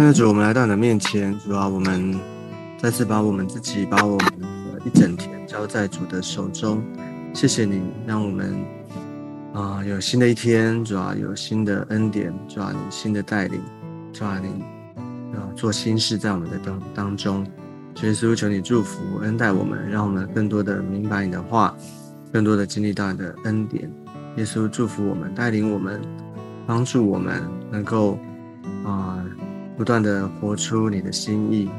现在主，我们来到你的面前，主啊，我们再次把我们自己，把我们的一整天交在主的手中。谢谢你，让我们啊有新的一天，主啊有新的恩典，主啊你新的带领，主啊你啊做新事在我们的当当中。耶稣，求你祝福恩待我们，让我们更多的明白你的话，更多的经历到你的恩典。耶稣祝福我们，带领我们，帮助我们能够啊。不断的活出你的心意，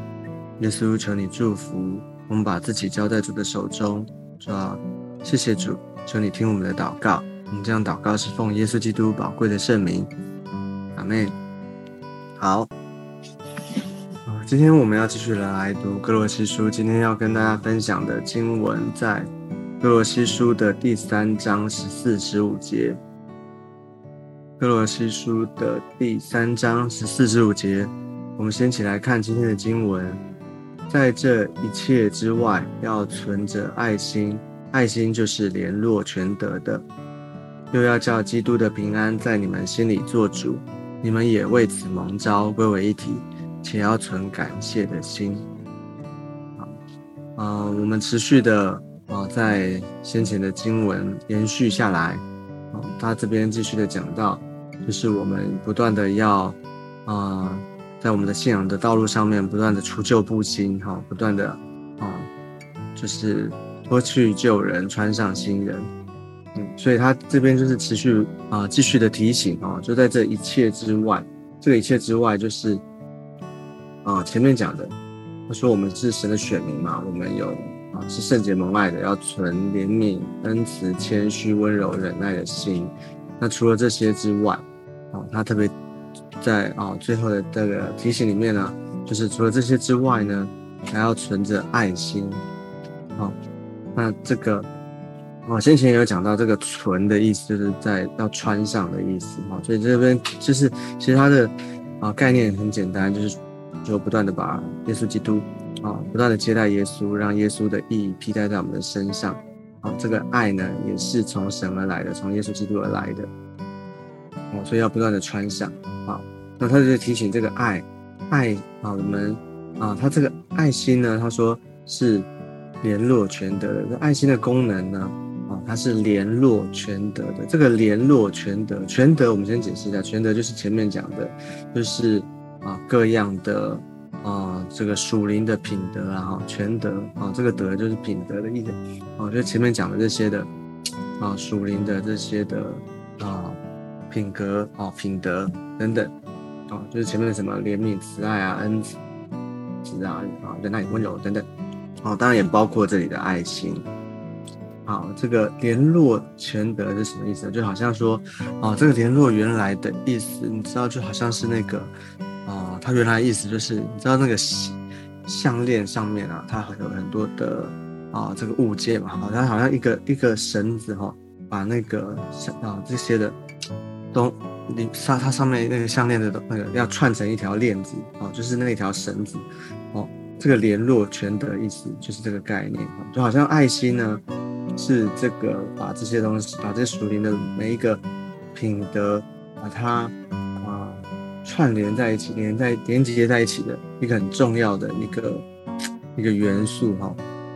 耶稣求你祝福我们，把自己交在主的手中。主啊，谢谢主，求你听我们的祷告。我们这样祷告是奉耶稣基督宝贵的圣名，阿门。好，今天我们要继续来读哥罗西书。今天要跟大家分享的经文在哥罗西书的第三章十四、十五节。哥罗西书的第三章十四至五节，我们先起来看今天的经文。在这一切之外，要存着爱心，爱心就是联络全德的。又要叫基督的平安在你们心里做主，你们也为此蒙召归为一体，且要存感谢的心。啊，我们持续的啊，在先前的经文延续下来，他这边继续的讲到。就是我们不断的要，啊，在我们的信仰的道路上面不断的除旧布新，哈，不断的啊，就是脱去旧人，穿上新人，嗯，所以他这边就是持续啊，继续的提醒啊，就在这一切之外，这个一切之外，就是啊，前面讲的，他说我们是神的选民嘛，我们有啊，是圣洁蒙爱的，要存怜悯、恩慈、谦虚、温柔、忍耐的心。那除了这些之外，哦，他特别在啊最后的这个提醒里面呢，就是除了这些之外呢，还要存着爱心。好，那这个哦先前有讲到这个“存”的意思，就是在要穿上的意思。哈，所以这边就是其实它的啊概念很简单，就是就不断的把耶稣基督啊不断的接待耶稣，让耶稣的意义披戴在我们的身上。啊，这个爱呢，也是从神而来的，从耶稣基督而来的。哦，所以要不断的穿上啊，那他就提醒这个爱，爱啊，我们啊，他这个爱心呢，他说是联络全德的。这爱心的功能呢，啊，它是联络全德的。这个联络全德，全德我们先解释一下，全德就是前面讲的，就是啊各样的啊这个属灵的品德啊，哈，全德啊，这个德就是品德的意思。啊，就前面讲的这些的啊属灵的这些的啊。品格啊，品德等等，啊，就是前面的什么怜悯、慈爱啊、恩慈啊、啊忍耐、温柔等等，啊，当然也包括这里的爱心。好，这个联络全德是什么意思？就好像说，啊，这个联络原来的意思，你知道，就好像是那个，啊，它原来的意思就是，你知道那个项链上面啊，它有很多的啊这个物件嘛，好像好像一个一个绳子哈，把那个啊这些的。都，你它它上面那个项链的那个要串成一条链子哦，就是那条绳子哦，这个联络全的意思就是这个概念哦就好像爱心呢是这个把这些东西把这属灵的每一个品德把它啊串联在一起，连在连接在一起的一个很重要的一个一个元素哈，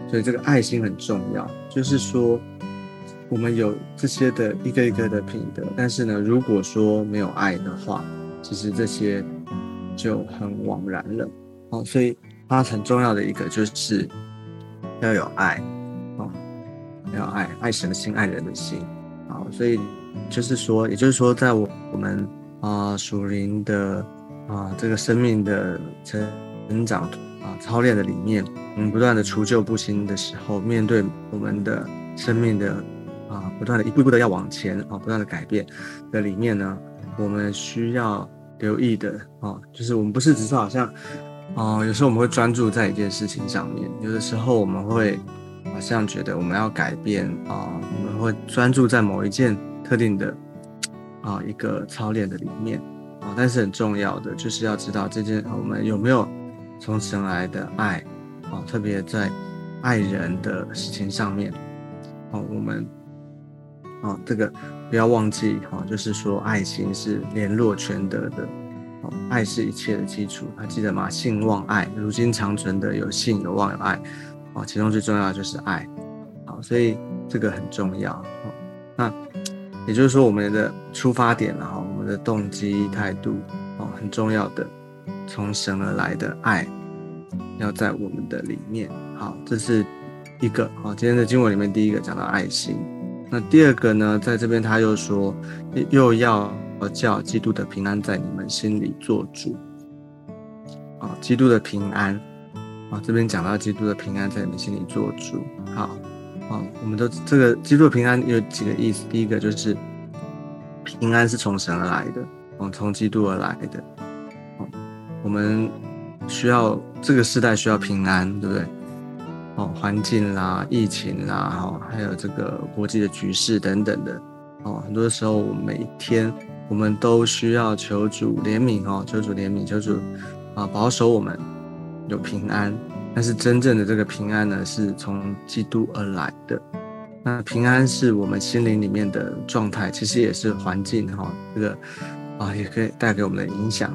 所以这个爱心很重要，就是说。我们有这些的一个一个的品德，但是呢，如果说没有爱的话，其实这些就很枉然了。哦，所以它很重要的一个就是要有爱，哦，要爱爱神的心，爱人的心。好，所以就是说，也就是说，在我我们啊属灵的啊这个生命的成成长啊操练的里面，我们不断的除旧布新的时候，面对我们的生命的。啊，不断的一步一步的要往前啊，不断的改变的里面呢，我们需要留意的啊，就是我们不是只是好像，啊，有时候我们会专注在一件事情上面，有的时候我们会好像觉得我们要改变啊，我们会专注在某一件特定的啊一个操练的里面啊，但是很重要的就是要知道这件我们有没有从神来的爱啊，特别在爱人的事情上面啊，我们。啊，这个不要忘记哈，就是说爱心是联络全德的，啊，爱是一切的基础，还记得吗？信望爱，如今长存的有信有望有爱，哦，其中最重要的就是爱，好，所以这个很重要。那也就是说，我们的出发点了哈，我们的动机态度哦，很重要的，从神而来的爱要在我们的里面。好，这是一个好，今天的经文里面第一个讲到爱心。那第二个呢，在这边他又说，又要叫基督的平安在你们心里做主。啊，基督的平安，啊，这边讲到基督的平安在你们心里做主。好，啊，我们都这个基督的平安有几个意思？第一个就是平安是从神而来的，哦，从基督而来的。哦，我们需要这个时代需要平安，对不对？哦，环境啦，疫情啦，哈，还有这个国际的局势等等的，哦，很多时候每一天我们都需要求主怜悯哦，求主怜悯，求主啊保守我们有平安。但是真正的这个平安呢，是从基督而来的。那平安是我们心灵里面的状态，其实也是环境哈，这个啊也可以带给我们的影响。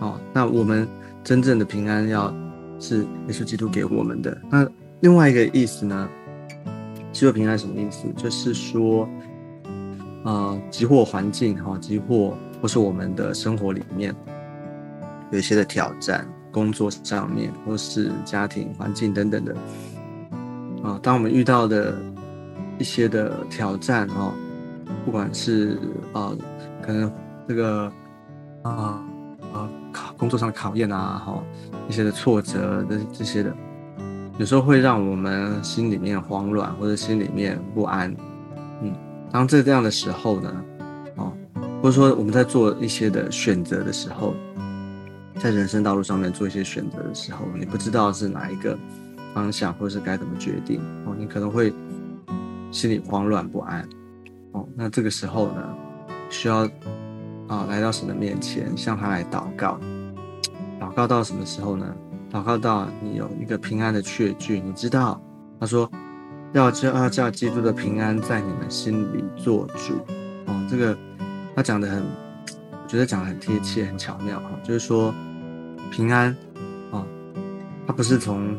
哦，那我们真正的平安要是耶稣基督给我们的那。另外一个意思呢，基督平安什么意思？就是说，呃，急货环境哈，急货或是我们的生活里面有一些的挑战，工作上面或是家庭环境等等的，啊，当我们遇到的一些的挑战哈，不管是啊，可能这个啊啊考工作上的考验啊，哈，一些的挫折的这些的。有时候会让我们心里面慌乱，或者心里面不安，嗯，当这这样的时候呢，哦，或者说我们在做一些的选择的时候，在人生道路上面做一些选择的时候，你不知道是哪一个方向，或者是该怎么决定，哦，你可能会心里慌乱不安，哦，那这个时候呢，需要啊来到神的面前，向他来祷告，祷告到什么时候呢？祷告到你有一个平安的确据，你知道，他说要叫要叫基督的平安在你们心里做主。哦，这个他讲的很，我觉得讲的很贴切，很巧妙哈。就是说平安，哦，他不是从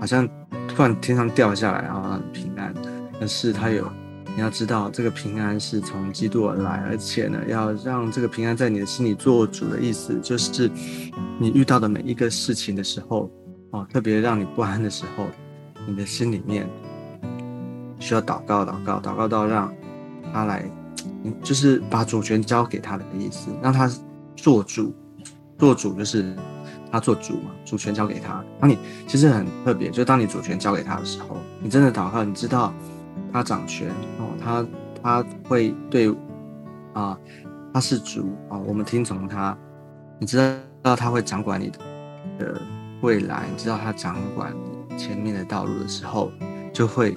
好像突然天上掉下来然后让你平安，而是他有你要知道这个平安是从基督而来，而且呢，要让这个平安在你的心里做主的意思就是。你遇到的每一个事情的时候，哦，特别让你不安的时候，你的心里面需要祷告，祷告，祷告到让他来，就是把主权交给他的意思，让他做主，做主就是他做主嘛，主权交给他。当你其实很特别，就当你主权交给他的时候，你真的祷告，你知道他掌权哦，他他会对啊，他是主啊，我们听从他，你知道。他会掌管你的未来，你知道他掌管前面的道路的时候，就会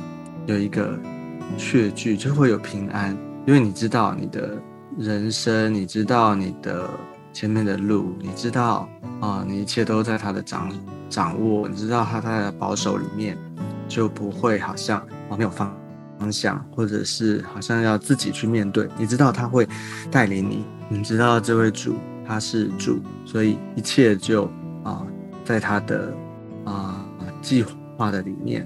有一个确据，就会有平安，因为你知道你的人生，你知道你的前面的路，你知道啊，你一切都在他的掌掌握，你知道他他的保守里面，就不会好像哦没有方方向，或者是好像要自己去面对，你知道他会带领你，你知道这位主。他是主，所以一切就啊，在他的啊计划的里面，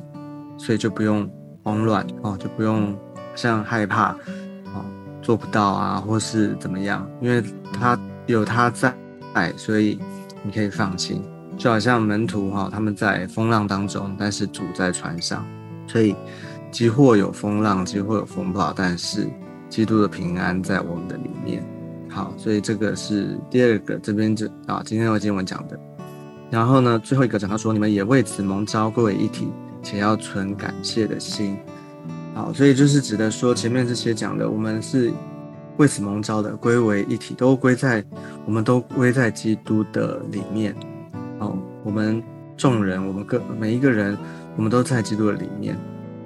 所以就不用慌乱哦，就不用像害怕哦做不到啊，或是怎么样，因为他有他在，所以你可以放心。就好像门徒哈，他们在风浪当中，但是主在船上，所以即或有风浪，即或有风暴，但是基督的平安在我们的里面。好，所以这个是第二个，这边就啊，今天的经文讲的。然后呢，最后一个讲到说，你们也为此蒙召归为一体，且要存感谢的心。好，所以就是指的说，前面这些讲的，我们是为此蒙召的，归为一体，都归在，我们都归在基督的里面。哦，我们众人，我们各每一个人，我们都在基督的里面，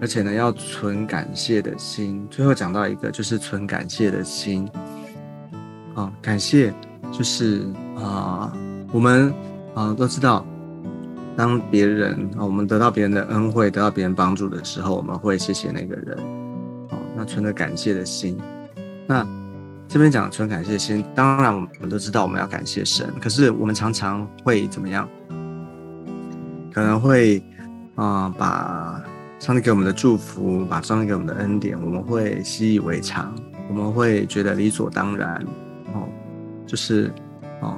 而且呢，要存感谢的心。最后讲到一个，就是存感谢的心。啊，感谢，就是啊，我们啊都知道，当别人啊我们得到别人的恩惠，得到别人帮助的时候，我们会谢谢那个人，哦，那存着感谢的心。那这边讲纯感谢心，当然我们都知道我们要感谢神，可是我们常常会怎么样？可能会啊，把上帝给我们的祝福，把上帝给我们的恩典，我们会习以为常，我们会觉得理所当然。哦，就是哦，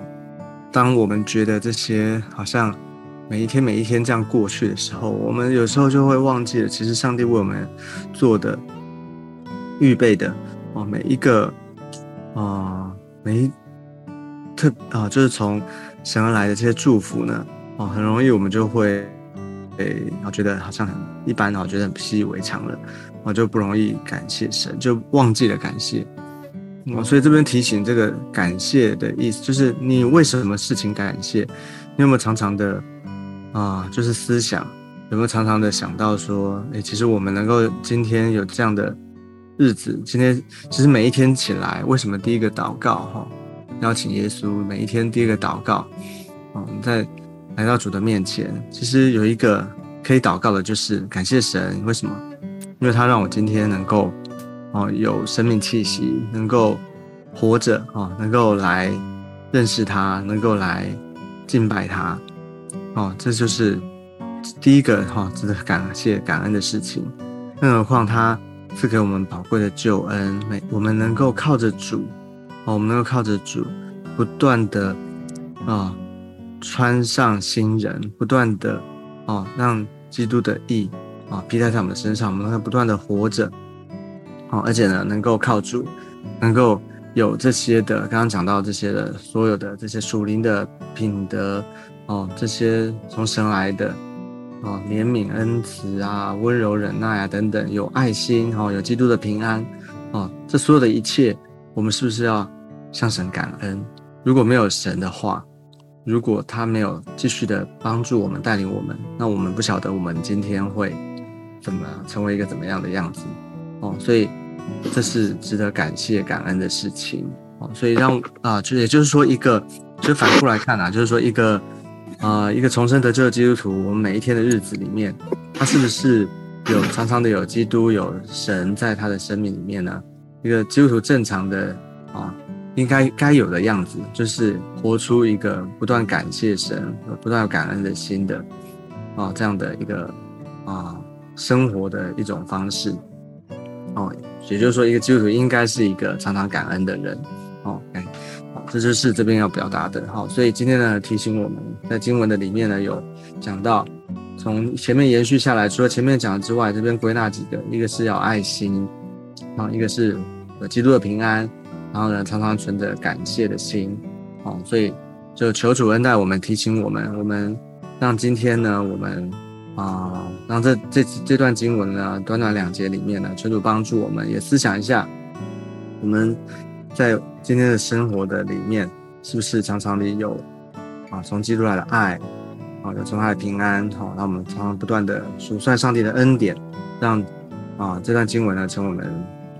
当我们觉得这些好像每一天每一天这样过去的时候，我们有时候就会忘记了，其实上帝为我们做的预备的哦，每一个啊，每一特啊，就是从神而来的这些祝福呢。哦，很容易我们就会，诶，我觉得好像很一般我，觉得很习以为常了，我就不容易感谢神，就忘记了感谢。哦，所以这边提醒这个感谢的意思，就是你为什么事情感谢？你有没有常常的啊，就是思想有没有常常的想到说，诶，其实我们能够今天有这样的日子，今天其实每一天起来，为什么第一个祷告哈，邀请耶稣每一天第一个祷告，哦，在。来到主的面前，其实有一个可以祷告的，就是感谢神。为什么？因为他让我今天能够哦有生命气息，能够活着哦，能够来认识他，能够来敬拜他哦，这就是第一个哈值得感谢感恩的事情。更何况他赐给我们宝贵的救恩，每我们能够靠着主哦，我们能够靠着主不断的啊。穿上新人，不断的哦，让基督的义啊披在在我们的身上，我们会不断的活着，哦，而且呢，能够靠主，能够有这些的，刚刚讲到这些的所有的这些属灵的品德哦，这些从神来的哦，怜悯、恩慈啊，温柔、忍耐啊等等，有爱心哦，有基督的平安哦，这所有的一切，我们是不是要向神感恩？如果没有神的话，如果他没有继续的帮助我们、带领我们，那我们不晓得我们今天会怎么成为一个怎么样的样子哦。所以这是值得感谢、感恩的事情哦。所以让啊，就也就是说，一个就反过来看啊，就是说一个啊，一个重生得救的基督徒，我们每一天的日子里面，他是不是有常常的有基督、有神在他的生命里面呢？一个基督徒正常的啊。应该该有的样子，就是活出一个不断感谢神、不断感恩的心的啊，这样的一个啊生活的一种方式哦。也就是说，一个基督徒应该是一个常常感恩的人哦。哎，好，这就是这边要表达的哈。所以今天呢，提醒我们在经文的里面呢，有讲到从前面延续下来，除了前面讲之外，这边归纳几个，一个是要爱心啊，一个是基督的平安。然后呢，常常存着感谢的心，哦，所以就求主恩待我们，提醒我们，我们让今天呢，我们啊，让这这这段经文呢，短短两节里面呢，求主帮助我们，也思想一下，我们在今天的生活的里面，是不是常常里有啊，从基督来的爱，啊，有从他的平安，好，让我们常常不断的数算上帝的恩典，让啊这段经文呢，成我们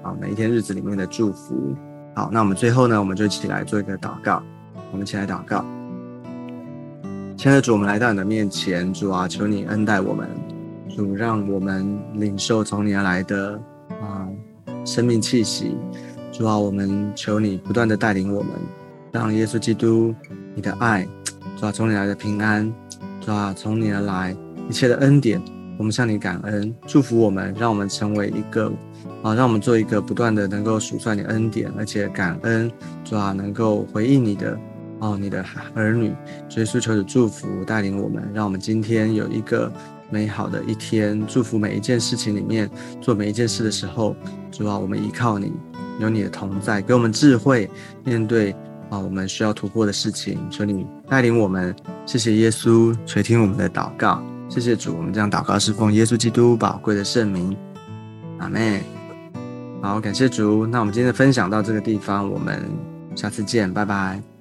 啊每一天日子里面的祝福。好，那我们最后呢，我们就一起来做一个祷告。我们一起来祷告，亲爱的主，我们来到你的面前，主啊，求你恩待我们，主让我们领受从你而来的啊生命气息。主啊，我们求你不断的带领我们，让耶稣基督你的爱，主啊，从你来的平安，主啊，从你而来一切的恩典，我们向你感恩，祝福我们，让我们成为一个。啊，让我们做一个不断的能够数算你恩典，而且感恩主啊，能够回应你的哦，你的儿女，所以诉求的祝福带领我们，让我们今天有一个美好的一天。祝福每一件事情里面，做每一件事的时候，主啊，我们依靠你，有你的同在，给我们智慧，面对啊我们需要突破的事情。求你带领我们，谢谢耶稣垂听我们的祷告，谢谢主，我们这样祷告侍奉耶稣基督宝贵的圣名，阿妹。好，感谢主。那我们今天的分享到这个地方，我们下次见，拜拜。